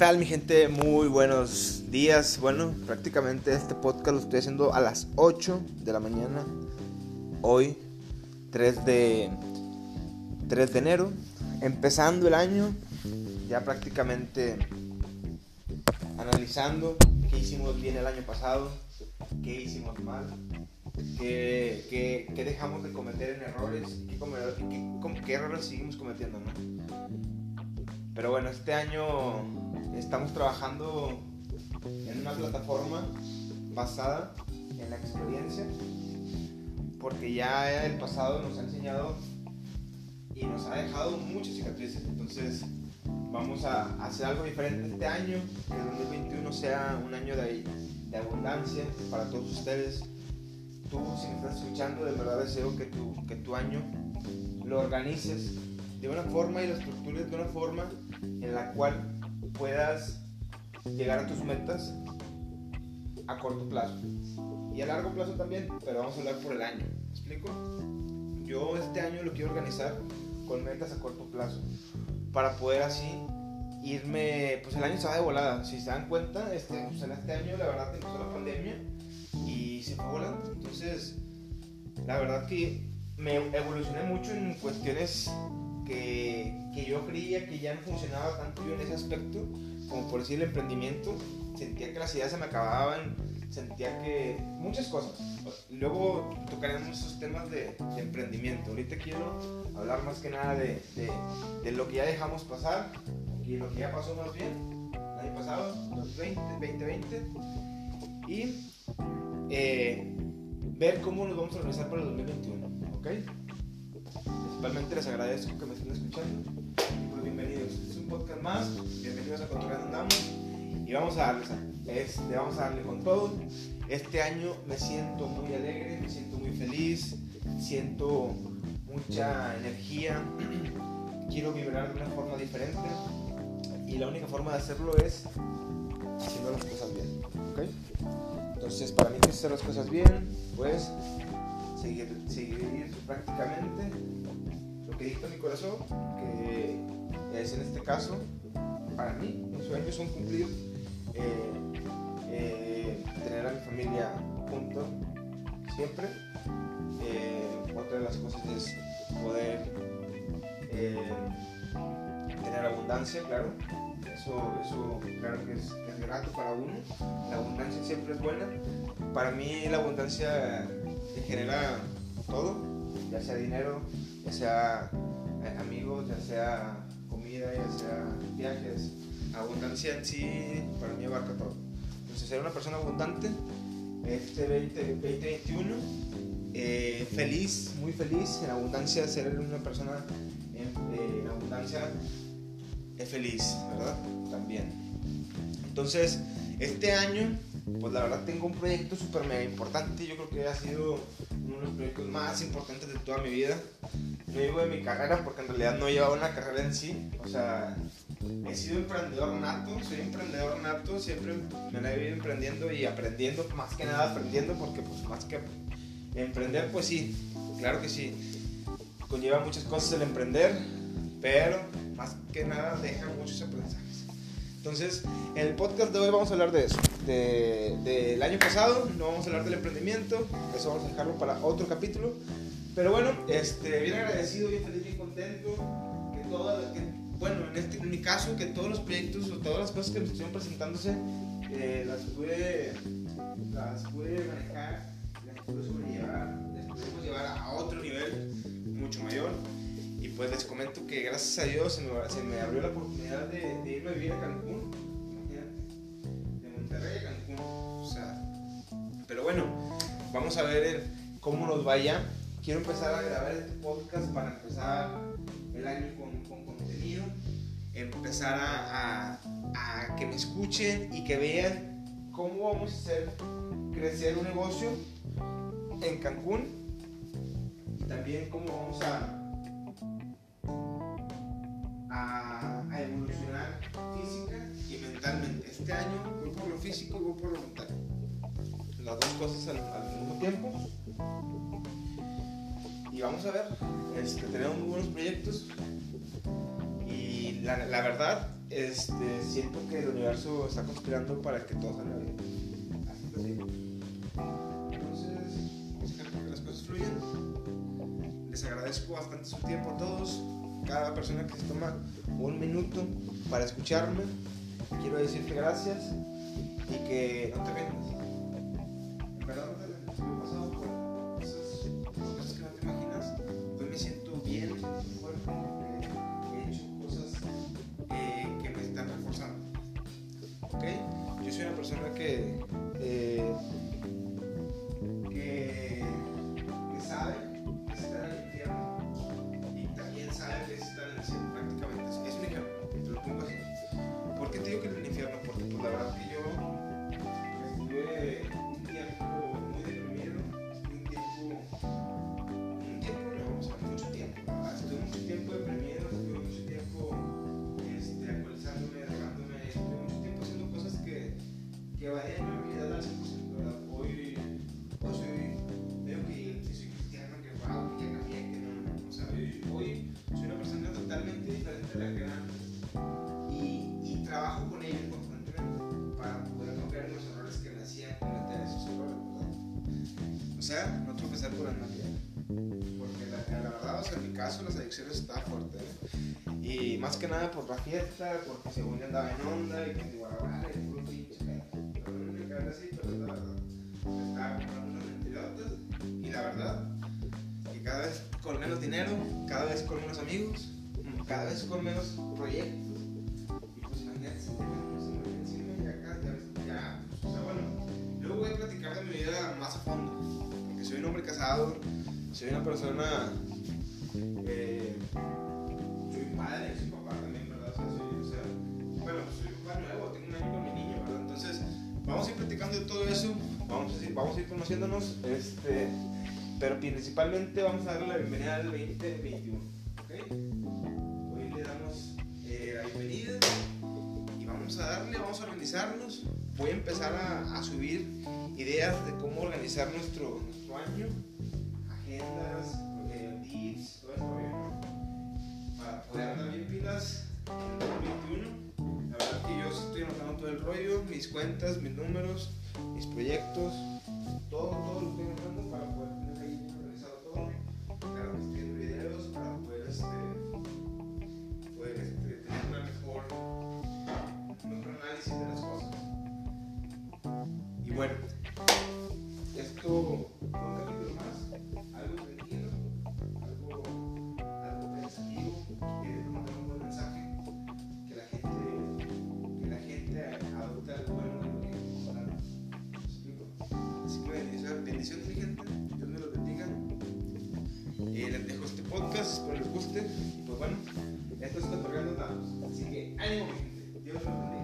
tal mi gente? Muy buenos días. Bueno, prácticamente este podcast lo estoy haciendo a las 8 de la mañana. Hoy, 3 de, 3 de enero. Empezando el año. Ya prácticamente analizando qué hicimos bien el año pasado, qué hicimos mal, qué, qué, dejamos de cometer en errores y qué, qué, qué errores seguimos cometiendo, ¿no? Pero bueno, este año estamos trabajando en una plataforma basada en la experiencia, porque ya el pasado nos ha enseñado y nos ha dejado muchas cicatrices. Entonces vamos a hacer algo diferente este año, que el 2021 sea un año de, abundancia para todos ustedes. Tú, si me estás escuchando, de verdad deseo que tu, que tu año lo organices de una forma y lo estructures de una forma en la cual puedas llegar a tus metas a corto plazo y a largo plazo también, pero vamos a hablar por el año. ¿Me explico? Yo este año lo quiero organizar con metas a corto plazo para poder así irme, pues el año va de volada. Si se dan cuenta, este, pues en este año la verdad empezó la pandemia y se fue volando. Entonces, la verdad que me evolucioné mucho en cuestiones que, yo creía que ya no funcionaba tanto yo en ese aspecto, como por decir el emprendimiento, sentía que las ideas se me acababan, sentía que muchas cosas. Luego tocaremos esos temas de, emprendimiento. Ahorita quiero hablar más que nada de, de, lo que ya dejamos pasar y lo que ya pasó más bien el año pasado, 2020, 2020, y eh, ver cómo nos vamos a organizar para el 2021. ¿ok? Principalmente les agradezco que me Pues bienvenidos. es un podcast más. Bienvenidos a Controlando Andamos. Y vamos a darle, este, vamos a darle con todo. Este año me siento muy alegre, me siento muy feliz, siento mucha energía. Quiero vibrar de una forma diferente. Y la única forma de hacerlo es haciendo las cosas bien. Entonces, para mí, que hacer las cosas bien, pues seguir, seguir prácticamente que dicta mi corazón, que es en este caso, para mí, mis sueños son cumplir, eh, eh, tener a mi familia junto siempre. Eh, otra de las cosas es poder tener abundancia, claro. Eso, eso claro que es, es grato para uno. La abundancia siempre es buena. Para mí la abundancia genera todo, ya sea dinero, ya sea eh, amigos, ya sea comida, ya sea viajes. Abundancia en sí para mí abarca todo. Entonces, ser una persona abundante este 2021, eh, feliz, muy feliz, en abundancia, ser una persona en, abundancia es feliz, ¿verdad? También. Entonces, este año, pues la verdad tengo un proyecto súper mega importante, yo creo que ha sido uno de los proyectos más importantes de toda mi vida. No digo de mi carrera porque en realidad no llevaba una carrera en sí. O sea, he sido emprendedor nato, soy emprendedor nato, siempre me la he vivido emprendiendo y aprendiendo, más que nada aprendiendo porque pues más que emprender, pues sí, claro que sí, conlleva muchas cosas el emprender, pero más que nada deja muchos aprendizajes. Entonces, en el podcast de hoy vamos a hablar de eso, del de, año pasado, no vamos a hablar del emprendimiento, eso vamos a dejarlo para otro capítulo. Pero bueno, este, bien agradecido, bien feliz, bien contento, que todo, bueno, en, este, en mi caso, que todos los proyectos o todas las cosas que me estuvieron presentándose, eh, las, pude, las pude manejar, las pude sobrellevar, las pudimos llevar a otro nivel mucho mayor pues les comento que gracias a Dios se me, abrió la oportunidad de, irme a vivir a Cancún. Vamos a ver cómo nos vaya. Quiero empezar a grabar este podcast para empezar el año con, contenido. Empezar a, a que me escuchen y que vean cómo vamos a hacer crecer un negocio en Cancún y también cómo vamos a evolucionar física y mentalmente. Este año voy por lo físico y voy por lo mental. Las dos cosas al, mismo tiempo. Y vamos a ver, este, tenemos muy buenos proyectos. Y la, verdad, este, siento que el universo está conspirando para que todo salga bien. Así que sí. Entonces, dejar que las cosas fluyan. Les agradezco bastante su tiempo a todos. Cada persona que se toma un minuto para escucharme. Quiero decirte gracias y que no te vendas. Soy una persona que, eh, que, que sabe que está en el infierno y también sabe que está en el cielo prácticamente. Es un ejemplo, te lo pongo así. ¿Por qué te digo que en el infierno? Porque pues, la verdad que yo que varían mi vida al 100%, ¿verdad? Hoy, hoy soy, veo que sí soy cristiano, que wow, que ya cambié, que no, o sea, hoy, hoy soy una persona totalmente diferente a la que era antes y, y trabajo con ellos constantemente para poder en los errores que me hacían cometer esos errores, ¿verdad? O sea, no tropezar por andar bien. Porque la, la verdad, o sea, en mi caso las adicciones estaban fuertes. ¿eh? Y más que nada por la fiesta, porque según yo andaba en onda y que me dinero, cada vez con menos amigos, cada vez con menos proyectos. Y pues encima y acá, ya, bueno, luego voy a platicar de mi vida más a fondo, porque soy un hombre casado, soy una persona, eh, soy padre, soy papá también, ¿verdad? O sea, soy, bueno, soy papá nuevo, tengo un año con mi niño, ¿verdad? Entonces, vamos a ir platicando de todo eso, vamos a ir, vamos a ir conociéndonos, este, pero principalmente vamos a darle la bienvenida al 2021, ¿ok? Hoy le damos eh, la bienvenida y vamos a darle, vamos a organizarnos. Voy a empezar a, subir ideas de cómo organizar nuestro, nuestro año, agendas, eh, todo eso, ¿no? para poder andar bien pilas en el 2021. La verdad que yo estoy anotando todo el rollo, mis cuentas, mis números, mis proyectos, guste. Y pues bueno, esto está cargando datos. Así que ánimo, gente. Dios los bendiga.